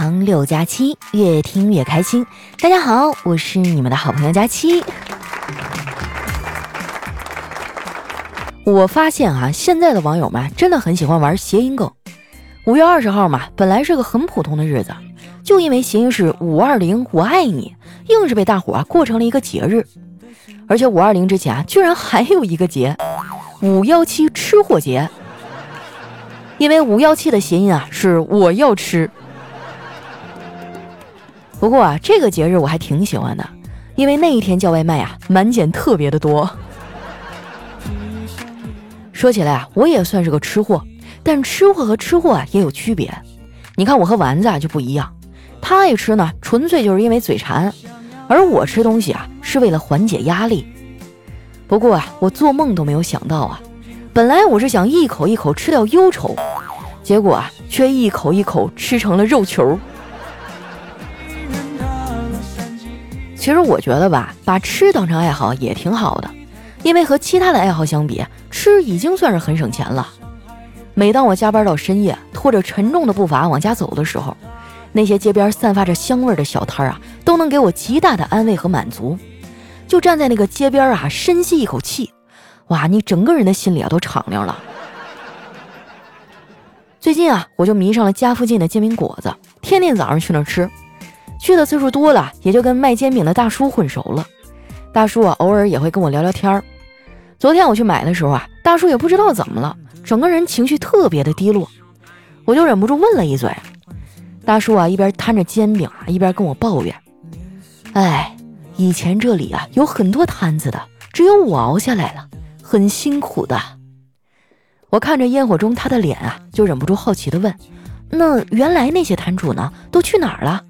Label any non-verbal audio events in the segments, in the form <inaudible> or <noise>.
长六加七，越听越开心。大家好，我是你们的好朋友佳期。我发现啊，现在的网友们真的很喜欢玩谐音梗。五月二十号嘛，本来是个很普通的日子，就因为谐音是五二零我爱你，硬是被大伙啊过成了一个节日。而且五二零之前啊，居然还有一个节，五幺七吃货节。因为五幺七的谐音啊是我要吃。不过啊，这个节日我还挺喜欢的，因为那一天叫外卖啊，满减特别的多。说起来啊，我也算是个吃货，但吃货和吃货啊也有区别。你看我和丸子啊就不一样，他爱吃呢，纯粹就是因为嘴馋，而我吃东西啊是为了缓解压力。不过啊，我做梦都没有想到啊，本来我是想一口一口吃掉忧愁，结果啊却一口一口吃成了肉球。其实我觉得吧，把吃当成爱好也挺好的。因为和其他的爱好相比，吃已经算是很省钱了。每当我加班到深夜，拖着沉重的步伐往家走的时候，那些街边散发着香味的小摊啊，都能给我极大的安慰和满足。就站在那个街边啊，深吸一口气，哇，你整个人的心里啊都敞亮了。最近啊，我就迷上了家附近的煎饼果子，天天早上去那儿吃。去的次数多了，也就跟卖煎饼的大叔混熟了。大叔啊，偶尔也会跟我聊聊天儿。昨天我去买的时候啊，大叔也不知道怎么了，整个人情绪特别的低落。我就忍不住问了一嘴。大叔啊，一边摊着煎饼啊，一边跟我抱怨：“哎，以前这里啊有很多摊子的，只有我熬下来了，很辛苦的。”我看着烟火中他的脸啊，就忍不住好奇的问：“那原来那些摊主呢，都去哪儿了？”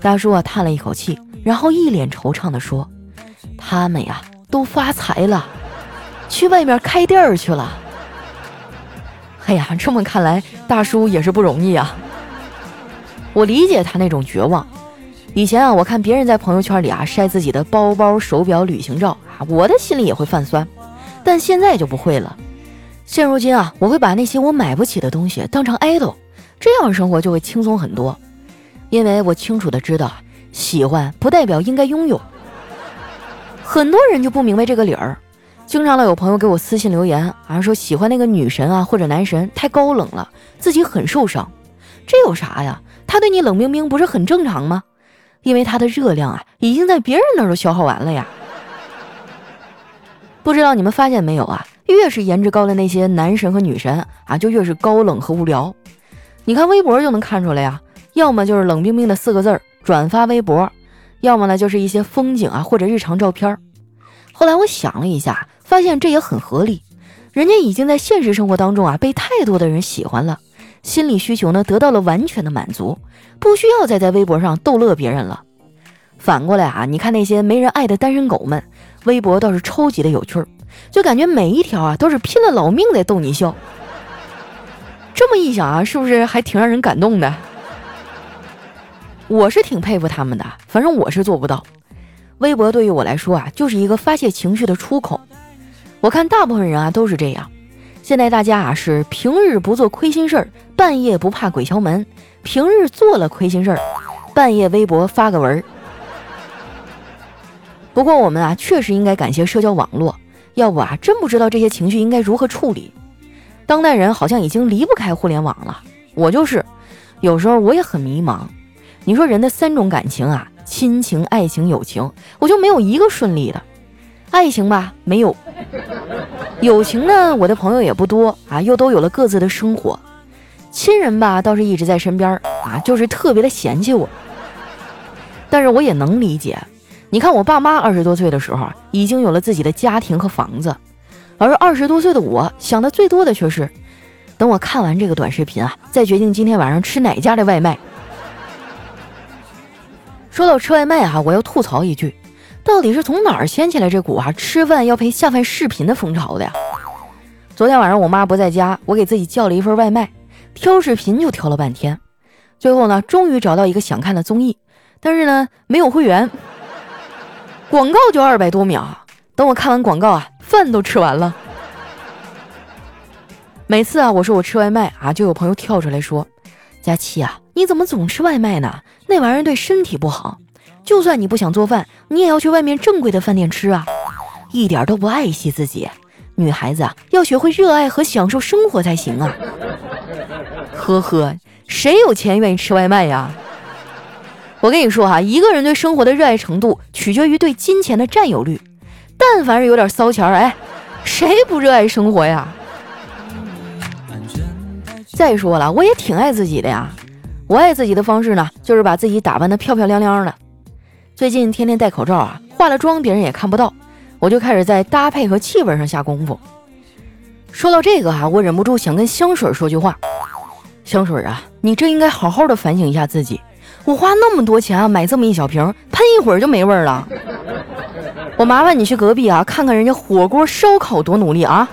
大叔啊，叹了一口气，然后一脸惆怅的说。他们呀都发财了，去外面开店去了。哎呀，这么看来，大叔也是不容易啊。我理解他那种绝望。以前啊，我看别人在朋友圈里啊晒自己的包包、手表、旅行照啊，我的心里也会泛酸。但现在就不会了。现如今啊，我会把那些我买不起的东西当成 idol，这样生活就会轻松很多。因为我清楚的知道，喜欢不代表应该拥有。很多人就不明白这个理儿，经常老有朋友给我私信留言，啊说喜欢那个女神啊或者男神太高冷了，自己很受伤。这有啥呀？他对你冷冰冰不是很正常吗？因为他的热量啊已经在别人那儿都消耗完了呀。不知道你们发现没有啊？越是颜值高的那些男神和女神啊，就越是高冷和无聊。你看微博就能看出来呀，要么就是冷冰冰的四个字儿，转发微博。要么呢，就是一些风景啊，或者日常照片。后来我想了一下，发现这也很合理。人家已经在现实生活当中啊，被太多的人喜欢了，心理需求呢得到了完全的满足，不需要再在微博上逗乐别人了。反过来啊，你看那些没人爱的单身狗们，微博倒是超级的有趣儿，就感觉每一条啊都是拼了老命在逗你笑。这么一想啊，是不是还挺让人感动的？我是挺佩服他们的，反正我是做不到。微博对于我来说啊，就是一个发泄情绪的出口。我看大部分人啊都是这样。现在大家啊是平日不做亏心事儿，半夜不怕鬼敲门；平日做了亏心事儿，半夜微博发个文儿。不过我们啊确实应该感谢社交网络，要不啊真不知道这些情绪应该如何处理。当代人好像已经离不开互联网了，我就是，有时候我也很迷茫。你说人的三种感情啊，亲情、爱情、友情，我就没有一个顺利的。爱情吧，没有；友情呢，我的朋友也不多啊，又都有了各自的生活。亲人吧，倒是一直在身边啊，就是特别的嫌弃我。但是我也能理解，你看我爸妈二十多岁的时候已经有了自己的家庭和房子，而二十多岁的我想的最多的却是，等我看完这个短视频啊，再决定今天晚上吃哪家的外卖。说到吃外卖啊，我要吐槽一句，到底是从哪儿掀起来这股啊吃饭要配下饭视频的风潮的呀？昨天晚上我妈不在家，我给自己叫了一份外卖，挑视频就挑了半天，最后呢，终于找到一个想看的综艺，但是呢没有会员，广告就二百多秒，等我看完广告啊，饭都吃完了。每次啊，我说我吃外卖啊，就有朋友跳出来说。佳琪啊，你怎么总吃外卖呢？那玩意儿对身体不好。就算你不想做饭，你也要去外面正规的饭店吃啊，一点都不爱惜自己。女孩子啊，要学会热爱和享受生活才行啊。呵呵，谁有钱愿意吃外卖呀？我跟你说哈，一个人对生活的热爱程度取决于对金钱的占有率。但凡是有点骚钱儿，哎，谁不热爱生活呀？再说了，我也挺爱自己的呀。我爱自己的方式呢，就是把自己打扮的漂漂亮亮的。最近天天戴口罩啊，化了妆别人也看不到，我就开始在搭配和气味上下功夫。说到这个哈，我忍不住想跟香水说句话：香水啊，你这应该好好的反省一下自己。我花那么多钱啊买这么一小瓶，喷一会儿就没味儿了。我麻烦你去隔壁啊看看人家火锅烧烤多努力啊，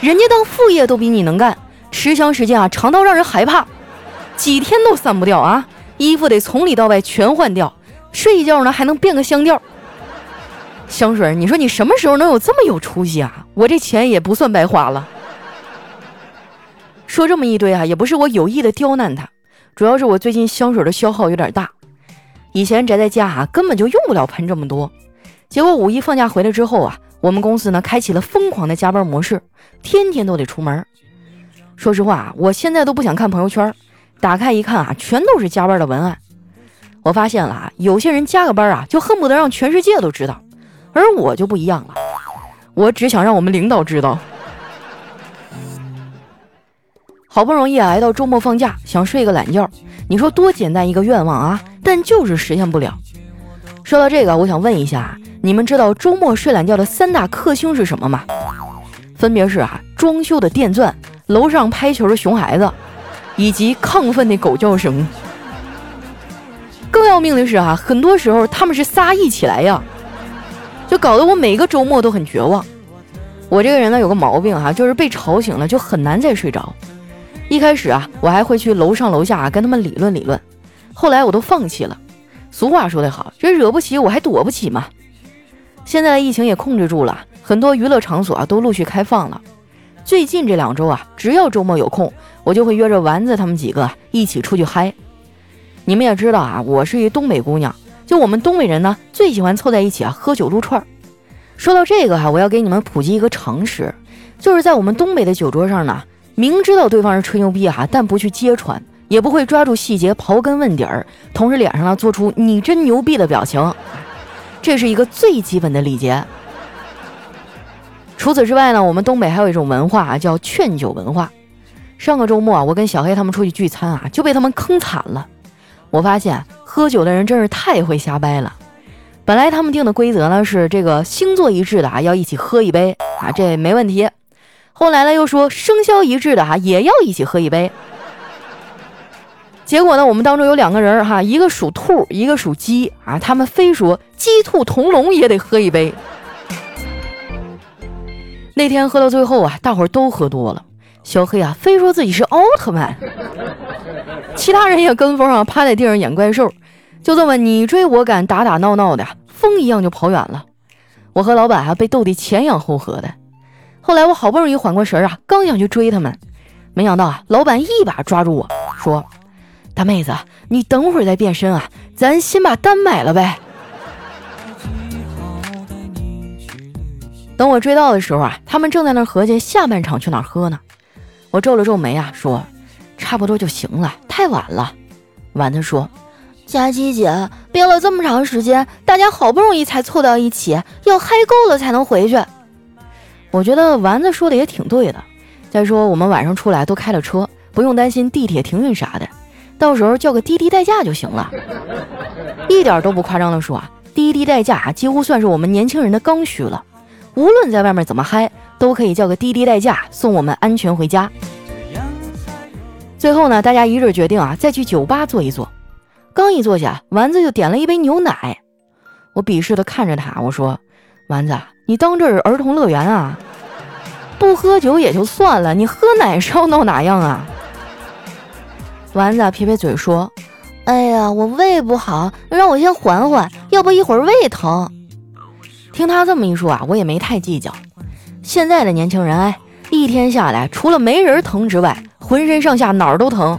人家当副业都比你能干，持香时间啊长到让人害怕，几天都散不掉啊，衣服得从里到外全换掉。睡一觉呢，还能变个香调。香水，你说你什么时候能有这么有出息啊？我这钱也不算白花了。说这么一堆啊，也不是我有意的刁难他，主要是我最近香水的消耗有点大。以前宅在家啊，根本就用不了喷这么多。结果五一放假回来之后啊，我们公司呢开启了疯狂的加班模式，天天都得出门。说实话，我现在都不想看朋友圈，打开一看啊，全都是加班的文案。我发现了啊，有些人加个班啊，就恨不得让全世界都知道，而我就不一样了，我只想让我们领导知道。好不容易挨到周末放假，想睡个懒觉，你说多简单一个愿望啊，但就是实现不了。说到这个，我想问一下，你们知道周末睡懒觉的三大克星是什么吗？分别是啊，装修的电钻、楼上拍球的熊孩子，以及亢奋的狗叫声。更要命的是啊，很多时候他们是仨一起来呀，就搞得我每个周末都很绝望。我这个人呢有个毛病哈，就是被吵醒了就很难再睡着。一开始啊，我还会去楼上楼下啊跟他们理论理论，后来我都放弃了。俗话说得好，这惹不起我还躲不起嘛。现在疫情也控制住了，很多娱乐场所啊都陆续开放了。最近这两周啊，只要周末有空，我就会约着丸子他们几个一起出去嗨。你们也知道啊，我是一东北姑娘，就我们东北人呢，最喜欢凑在一起啊喝酒撸串儿。说到这个哈，我要给你们普及一个常识，就是在我们东北的酒桌上呢，明知道对方是吹牛逼哈，但不去揭穿，也不会抓住细节刨根问底儿，同时脸上呢做出你真牛逼的表情，这是一个最基本的礼节。除此之外呢，我们东北还有一种文化啊，叫劝酒文化。上个周末啊，我跟小黑他们出去聚餐啊，就被他们坑惨了。我发现喝酒的人真是太会瞎掰了。本来他们定的规则呢是这个星座一致的啊要一起喝一杯啊，这没问题。后来呢又说生肖一致的哈也要一起喝一杯。结果呢我们当中有两个人哈，一个属兔，一个属鸡啊，他们非说鸡兔同笼也得喝一杯。那天喝到最后啊，大伙儿都喝多了。小黑啊，非说自己是奥特曼，其他人也跟风啊，趴在地上演怪兽，就这么你追我赶，打打闹闹的，风一样就跑远了。我和老板啊被逗得前仰后合的。后来我好不容易缓过神儿啊，刚想去追他们，没想到啊，老板一把抓住我说：“大妹子，你等会儿再变身啊，咱先把单买了呗。”等我追到的时候啊，他们正在那合计下半场去哪儿喝呢。我皱了皱眉啊，说：“差不多就行了，太晚了。”丸子说：“佳琪姐憋了这么长时间，大家好不容易才凑到一起，要嗨够了才能回去。”我觉得丸子说的也挺对的。再说我们晚上出来都开了车，不用担心地铁停运啥的，到时候叫个滴滴代驾就行了。一点都不夸张的说啊，滴滴代驾几乎算是我们年轻人的刚需了。无论在外面怎么嗨。都可以叫个滴滴代驾送我们安全回家。最后呢，大家一致决定啊，再去酒吧坐一坐。刚一坐下，丸子就点了一杯牛奶。我鄙视的看着他，我说：“丸子，你当这是儿童乐园啊？不喝酒也就算了，你喝奶是要闹哪样啊？” <laughs> 丸子撇撇嘴说：“哎呀，我胃不好，让我先缓缓，要不一会儿胃疼。”听他这么一说啊，我也没太计较。现在的年轻人，哎，一天下来除了没人疼之外，浑身上下哪儿都疼。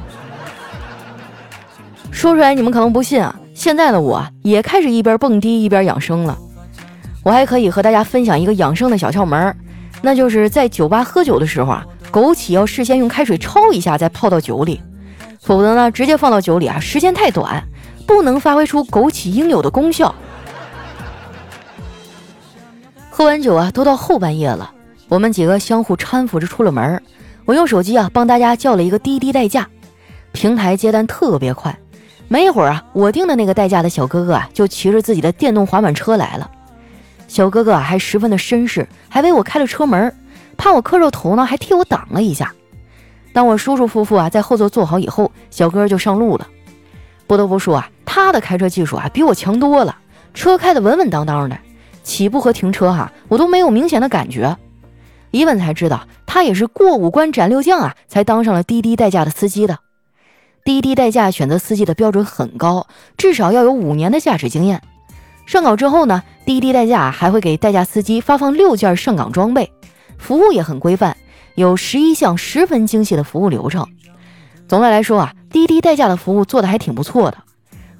说出来你们可能不信啊，现在的我也开始一边蹦迪一边养生了。我还可以和大家分享一个养生的小窍门，那就是在酒吧喝酒的时候啊，枸杞要事先用开水焯一下再泡到酒里，否则呢，直接放到酒里啊，时间太短，不能发挥出枸杞应有的功效。喝完酒啊，都到后半夜了，我们几个相互搀扶着出了门。我用手机啊帮大家叫了一个滴滴代驾，平台接单特别快，没一会儿啊，我订的那个代驾的小哥哥啊就骑着自己的电动滑板车来了。小哥哥啊，还十分的绅士，还为我开了车门，怕我磕着头呢，还替我挡了一下。当我舒舒服服啊在后座坐好以后，小哥就上路了。不得不说啊，他的开车技术啊比我强多了，车开得稳稳当当的，起步和停车哈我都没有明显的感觉。一问才知道，他也是过五关斩六将啊，才当上了滴滴代驾的司机的。滴滴代驾选择司机的标准很高，至少要有五年的驾驶经验。上岗之后呢，滴滴代驾还会给代驾司机发放六件上岗装备，服务也很规范，有十一项十分精细的服务流程。总的来说啊，滴滴代驾的服务做的还挺不错的。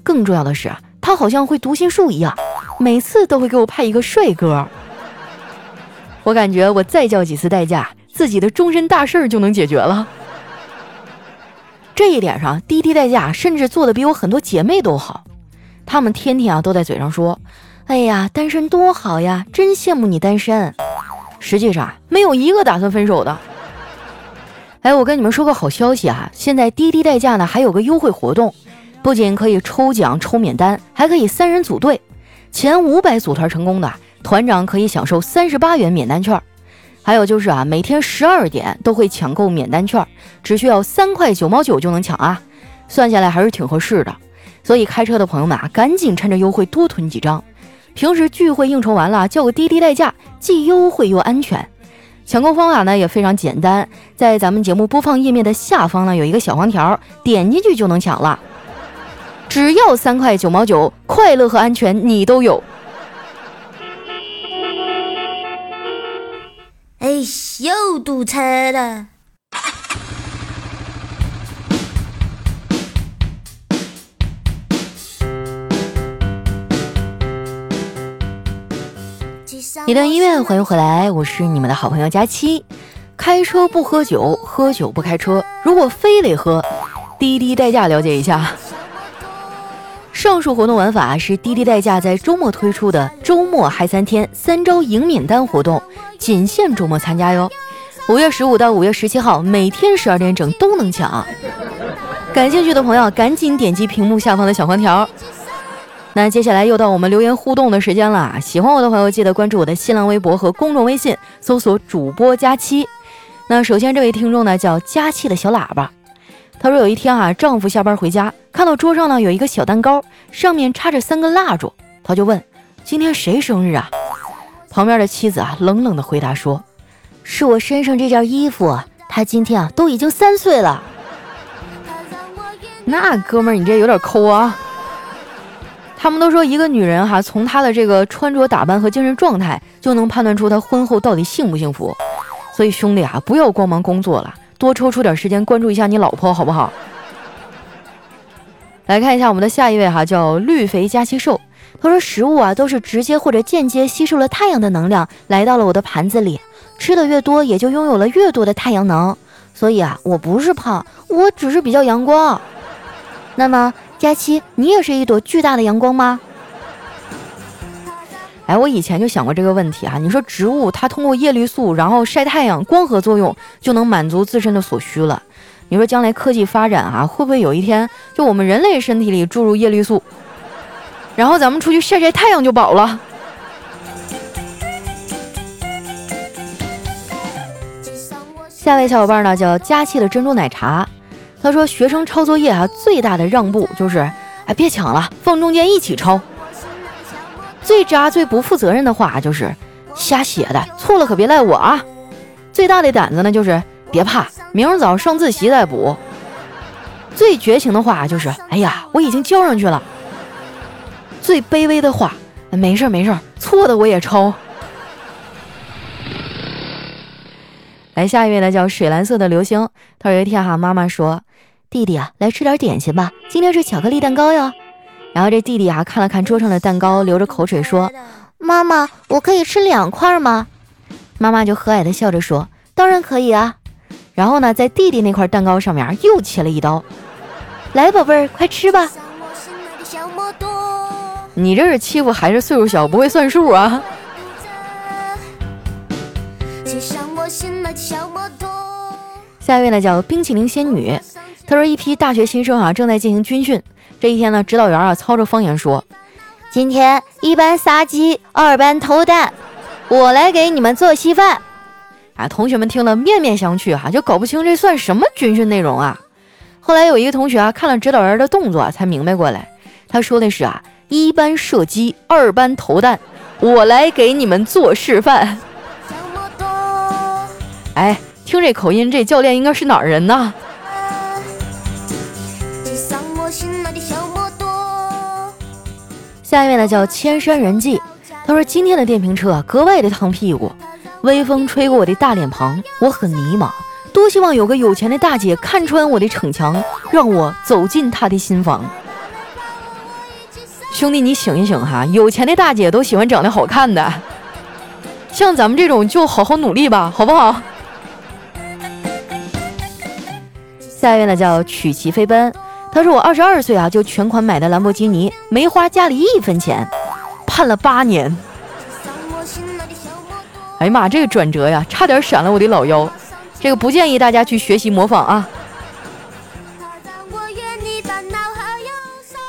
更重要的是啊，他好像会读心术一样，每次都会给我派一个帅哥。我感觉我再叫几次代驾，自己的终身大事儿就能解决了。这一点上，滴滴代驾甚至做的比我很多姐妹都好。他们天天啊都在嘴上说：“哎呀，单身多好呀，真羡慕你单身。”实际上没有一个打算分手的。哎，我跟你们说个好消息啊，现在滴滴代驾呢还有个优惠活动，不仅可以抽奖抽免单，还可以三人组队，前五百组团成功的团长可以享受三十八元免单券。还有就是啊，每天十二点都会抢购免单券，只需要三块九毛九就能抢啊，算下来还是挺合适的。所以开车的朋友们啊，赶紧趁着优惠多囤几张。平时聚会应酬完了，叫个滴滴代驾，既优惠又安全。抢购方法呢也非常简单，在咱们节目播放页面的下方呢有一个小黄条，点进去就能抢了。只要三块九毛九，快乐和安全你都有。哎，又堵车了。一段音乐，欢迎回来，我是你们的好朋友佳期。开车不喝酒，喝酒不开车。如果非得喝，滴滴代驾了解一下。上述活动玩法是滴滴代驾在周末推出的周末嗨三天三招赢免单活动，仅限周末参加哟。五月十五到五月十七号，每天十二点整都能抢。感兴趣的朋友赶紧点击屏幕下方的小黄条。那接下来又到我们留言互动的时间了，喜欢我的朋友记得关注我的新浪微博和公众微信，搜索主播佳期。那首先这位听众呢叫佳期的小喇叭，他说有一天啊，丈夫下班回家，看到桌上呢有一个小蛋糕，上面插着三根蜡烛，他就问今天谁生日啊？旁边的妻子啊冷冷的回答说，是我身上这件衣服，他今天啊都已经三岁了。那哥们儿你这有点抠啊。他们都说，一个女人哈，从她的这个穿着打扮和精神状态，就能判断出她婚后到底幸不幸福。所以兄弟啊，不要光忙工作了，多抽出点时间关注一下你老婆，好不好？<laughs> 来看一下我们的下一位哈，叫绿肥加气瘦。他说，食物啊，都是直接或者间接吸收了太阳的能量，来到了我的盘子里。吃的越多，也就拥有了越多的太阳能。所以啊，我不是胖，我只是比较阳光。那么。佳期，你也是一朵巨大的阳光吗？哎，我以前就想过这个问题啊。你说植物它通过叶绿素，然后晒太阳，光合作用就能满足自身的所需了。你说将来科技发展啊，会不会有一天就我们人类身体里注入叶绿素，然后咱们出去晒晒太阳就饱了？下位小伙伴呢叫佳期的珍珠奶茶。他说：“学生抄作业啊，最大的让步就是，哎，别抢了，放中间一起抄。最渣、最不负责任的话就是，瞎写的，错了可别赖我啊。最大的胆子呢就是，别怕，明儿早上自习再补。最绝情的话就是，哎呀，我已经交上去了。最卑微的话，没事没事，错的我也抄。来下一位呢，叫水蓝色的流星。他有一天哈，妈妈说。”弟弟啊，来吃点点心吧，今天是巧克力蛋糕哟。”然后这弟弟啊看了看桌上的蛋糕，流着口水说：“妈妈，我可以吃两块吗？”妈妈就和蔼的笑着说：“当然可以啊。”然后呢，在弟弟那块蛋糕上面又切了一刀，来，宝贝儿，快吃吧。你这是欺负孩子岁数小不会算数啊？下一位呢叫冰淇淋仙女，她说一批大学新生啊正在进行军训，这一天呢指导员啊操着方言说：“今天一班杀鸡，二班偷蛋，我来给你们做稀饭。”啊，同学们听了面面相觑哈，就搞不清这算什么军训内容啊。后来有一个同学啊看了指导员的动作才明白过来，他说的是啊。一班射击，二班投弹，我来给你们做示范。哎，听这口音，这教练应该是哪儿人呢？下一位呢叫千山人迹，他说今天的电瓶车啊格外的烫屁股，微风吹过我的大脸庞，我很迷茫，多希望有个有钱的大姐看穿我的逞强，让我走进她的心房。兄弟，你醒一醒哈！有钱的大姐都喜欢长得好看的，像咱们这种就好好努力吧，好不好？下一位呢叫曲奇飞奔，他说我二十二岁啊就全款买的兰博基尼，没花家里一分钱，判了八年。哎呀妈，这个转折呀，差点闪了我的老腰，这个不建议大家去学习模仿啊。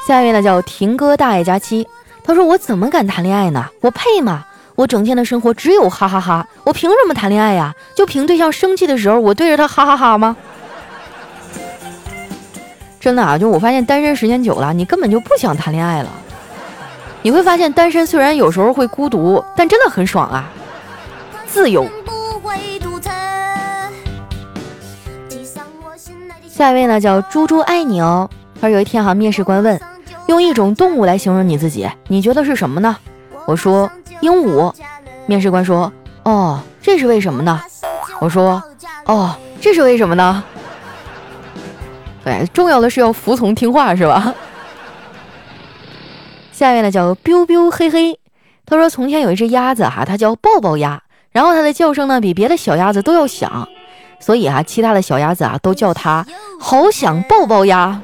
下一位呢叫婷哥大爱佳期，他说我怎么敢谈恋爱呢？我配吗？我整天的生活只有哈哈哈，我凭什么谈恋爱呀？就凭对象生气的时候，我对着他哈哈哈吗？真的啊，就我发现单身时间久了，你根本就不想谈恋爱了。你会发现单身虽然有时候会孤独，但真的很爽啊，自由。下一位呢叫猪猪爱你哦，他说有一天哈面试官问。用一种动物来形容你自己，你觉得是什么呢？我说鹦鹉。面试官说：“哦，这是为什么呢？”我说：“哦，这是为什么呢？”对，重要的是要服从听话，是吧？<laughs> 下面呢叫 biu biu 嘿嘿，他说从前有一只鸭子哈，它叫抱抱鸭，然后它的叫声呢比别的小鸭子都要响，所以啊其他的小鸭子啊都叫它好想抱抱鸭。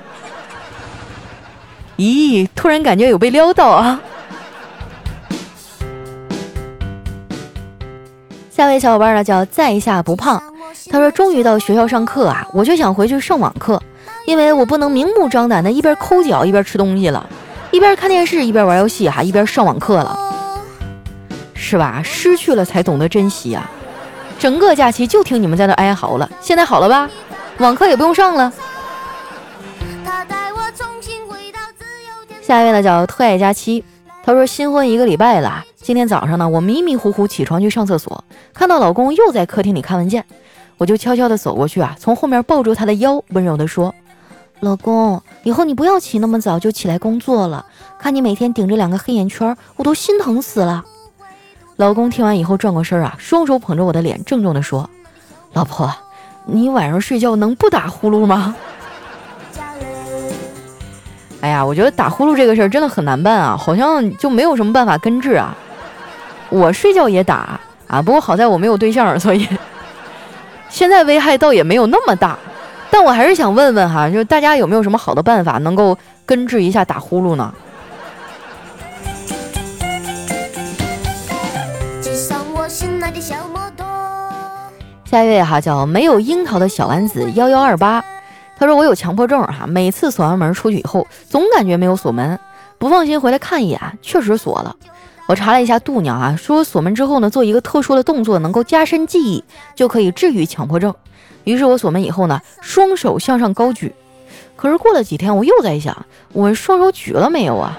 <laughs> 咦，突然感觉有被撩到啊！下位小伙伴呢叫在下不胖，他说终于到学校上课啊，我就想回去上网课，因为我不能明目张胆的一边抠脚一边吃东西了，一边看电视一边玩游戏哈，一边上网课了，是吧？失去了才懂得珍惜啊！整个假期就听你们在那哀嚎了，现在好了吧？网课也不用上了。下一位呢叫特爱佳期，他说新婚一个礼拜了，今天早上呢，我迷迷糊糊起床去上厕所，看到老公又在客厅里看文件，我就悄悄的走过去啊，从后面抱住他的腰，温柔的说：“老公，以后你不要起那么早就起来工作了，看你每天顶着两个黑眼圈，我都心疼死了。”老公听完以后转过身啊，双手捧着我的脸，郑重的说：“老婆，你晚上睡觉能不打呼噜吗？” <laughs> 哎呀，我觉得打呼噜这个事儿真的很难办啊，好像就没有什么办法根治啊。我睡觉也打啊，不过好在我没有对象，所以现在危害倒也没有那么大。但我还是想问问哈，就大家有没有什么好的办法能够根治一下打呼噜呢？下一位哈叫没有樱桃的小丸子幺幺二八。他说我有强迫症哈，每次锁完门出去以后，总感觉没有锁门，不放心回来看一眼，确实锁了。我查了一下度娘啊，说锁门之后呢，做一个特殊的动作能够加深记忆，就可以治愈强迫症。于是我锁门以后呢，双手向上高举。可是过了几天，我又在想，我双手举了没有啊？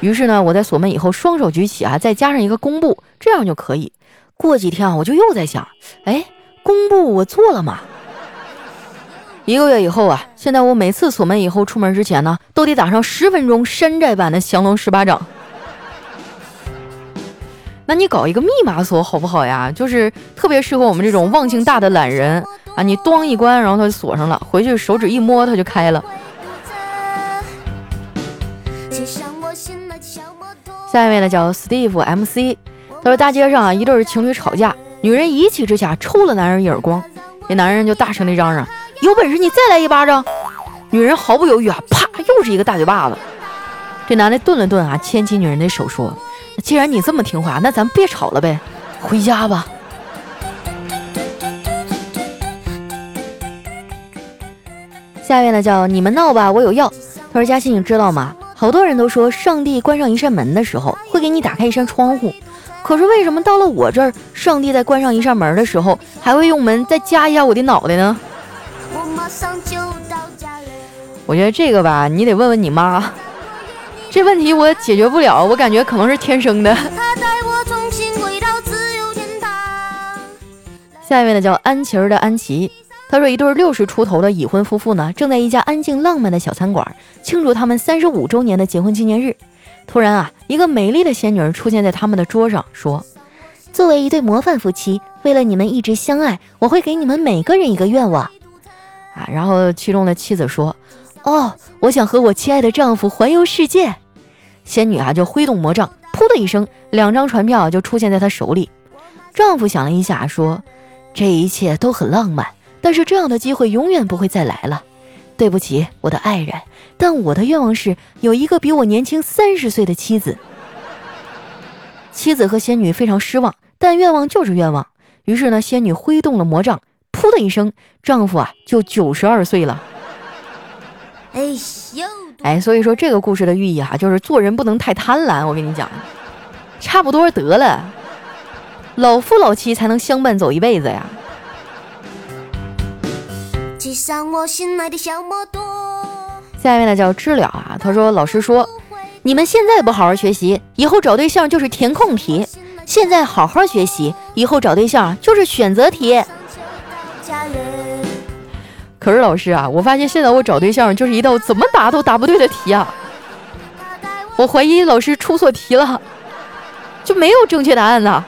于是呢，我在锁门以后双手举起啊，再加上一个弓步，这样就可以。过几天啊，我就又在想，哎，弓步我做了吗？一个月以后啊，现在我每次锁门以后出门之前呢，都得打上十分钟山寨版的降龙十八掌。那你搞一个密码锁好不好呀？就是特别适合我们这种忘性大的懒人啊，你咣一关，然后它就锁上了，回去手指一摸，它就开了。下一位呢叫 Steve MC，他说大街上啊一对情侣吵架，女人一气之下抽了男人一耳光，这男人就大声地嚷嚷：“有本事你再来一巴掌！”女人毫不犹豫啊，啪又是一个大嘴巴子。这男的顿了顿啊，牵起女人的手说：“既然你这么听话，那咱别吵了呗，回家吧。”下一位呢叫你们闹吧，我有药。他说：“佳欣，你知道吗？”好多人都说，上帝关上一扇门的时候，会给你打开一扇窗户。可是为什么到了我这儿，上帝在关上一扇门的时候，还会用门再夹一下我的脑袋呢？我觉得这个吧，你得问问你妈。<laughs> 这问题我解决不了，我感觉可能是天生的。<laughs> 下一位呢，叫安琪儿的安琪。他说：“一对六十出头的已婚夫妇呢，正在一家安静浪漫的小餐馆庆祝他们三十五周年的结婚纪念日。突然啊，一个美丽的仙女出现在他们的桌上，说：‘作为一对模范夫妻，为了你们一直相爱，我会给你们每个人一个愿望。’啊，然后其中的妻子说：‘哦，我想和我亲爱的丈夫环游世界。’仙女啊，就挥动魔杖，噗的一声，两张船票就出现在她手里。丈夫想了一下，说：‘这一切都很浪漫。’但是这样的机会永远不会再来了，对不起，我的爱人。但我的愿望是有一个比我年轻三十岁的妻子。妻子和仙女非常失望，但愿望就是愿望。于是呢，仙女挥动了魔杖，噗的一声，丈夫啊就九十二岁了。哎呦，哎，所以说这个故事的寓意哈，就是做人不能太贪婪。我跟你讲，差不多得了，老夫老妻才能相伴走一辈子呀。下一位呢叫知了啊，他说老师说，你们现在不好好学习，以后找对象就是填空题；现在好好学习，以后找对象就是选择题。可是老师啊，我发现现在我找对象就是一道怎么答都答不对的题啊！我怀疑老师出错题了，就没有正确答案呢。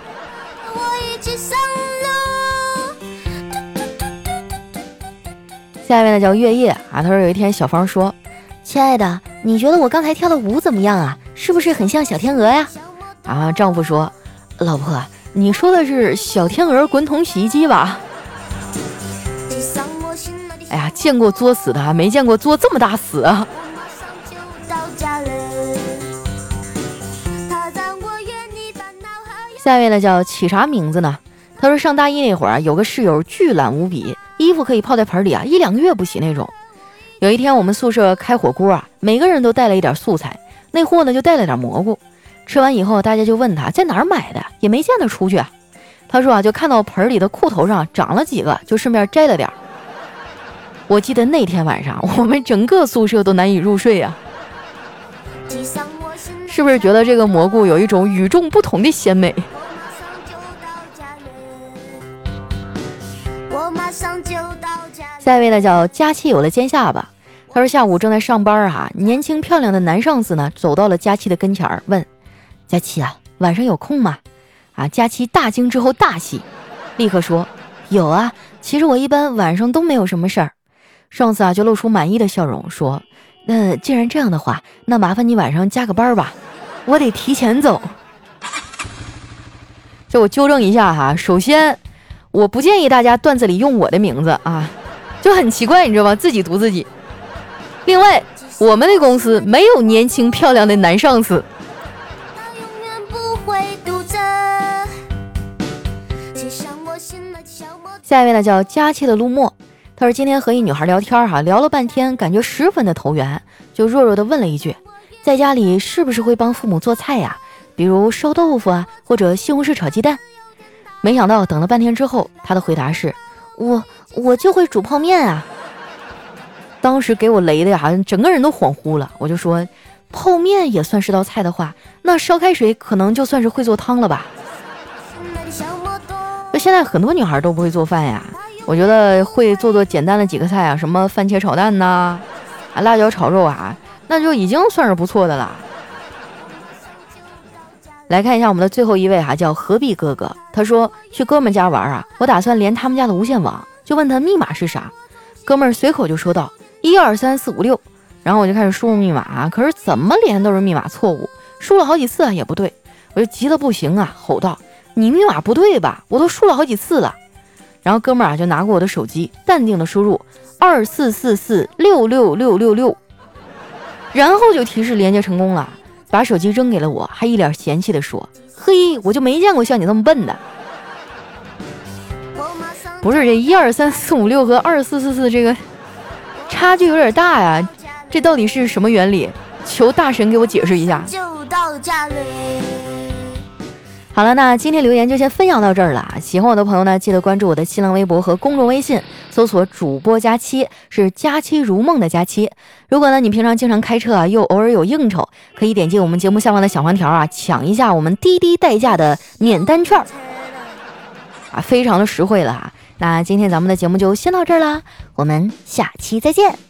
下一位呢叫月夜啊，他说有一天小芳说：“亲爱的，你觉得我刚才跳的舞怎么样啊？是不是很像小天鹅呀？”啊，丈夫说：“老婆，你说的是小天鹅滚筒洗衣机吧？”哎呀，见过作死的，没见过作这么大死啊！下一位呢叫起啥名字呢？他说上大一那会儿啊，有个室友巨懒无比。衣服可以泡在盆里啊，一两个月不洗那种。有一天我们宿舍开火锅啊，每个人都带了一点素菜，那货呢就带了点蘑菇。吃完以后，大家就问他在哪儿买的，也没见他出去啊。他说啊，就看到盆里的裤头上长了几个，就顺便摘了点儿。我记得那天晚上，<laughs> 我们整个宿舍都难以入睡啊。是不是觉得这个蘑菇有一种与众不同的鲜美？下一位呢叫佳期有了尖下巴。他说下午正在上班啊，年轻漂亮的男上司呢走到了佳期的跟前儿，问佳期啊，晚上有空吗？啊，佳期大惊之后大喜，立刻说有啊。其实我一般晚上都没有什么事儿。上司啊就露出满意的笑容，说那既然这样的话，那麻烦你晚上加个班吧，我得提前走。就我纠正一下哈，首先。我不建议大家段子里用我的名字啊，就很奇怪，你知道吧？自己读自己。另外，我们的公司没有年轻漂亮的男上司。下一位呢，叫佳期的陆墨，他说今天和一女孩聊天哈，聊了半天，感觉十分的投缘，就弱弱的问了一句，在家里是不是会帮父母做菜呀？比如烧豆腐啊，或者西红柿炒鸡蛋。没想到等了半天之后，他的回答是：“我我就会煮泡面啊。”当时给我雷的呀，整个人都恍惚了。我就说：“泡面也算是道菜的话，那烧开水可能就算是会做汤了吧？”现在很多女孩都不会做饭呀。我觉得会做做简单的几个菜啊，什么番茄炒蛋呐，啊辣椒炒肉啊，那就已经算是不错的了。来看一下我们的最后一位哈，叫何必哥哥。他说去哥们家玩啊，我打算连他们家的无线网，就问他密码是啥。哥们儿随口就说道：“一二三四五六。”然后我就开始输入密码，可是怎么连都是密码错误，输了好几次也不对，我就急得不行啊，吼道：“你密码不对吧？我都输了好几次了。”然后哥们儿啊就拿过我的手机，淡定的输入二四四四六六六六六，然后就提示连接成功了，把手机扔给了我，还一脸嫌弃的说：“嘿，我就没见过像你这么笨的。”不是这一二三四五六和二四四四这个差距有点大呀，这到底是什么原理？求大神给我解释一下。就到家里。好了，那今天留言就先分享到这儿了。喜欢我的朋友呢，记得关注我的新浪微博和公众微信，搜索主播佳期，是佳期如梦的佳期。如果呢你平常经常开车啊，又偶尔有应酬，可以点击我们节目下方的小黄条啊，抢一下我们滴滴代驾的免单券啊，非常的实惠了哈。那今天咱们的节目就先到这儿啦，我们下期再见。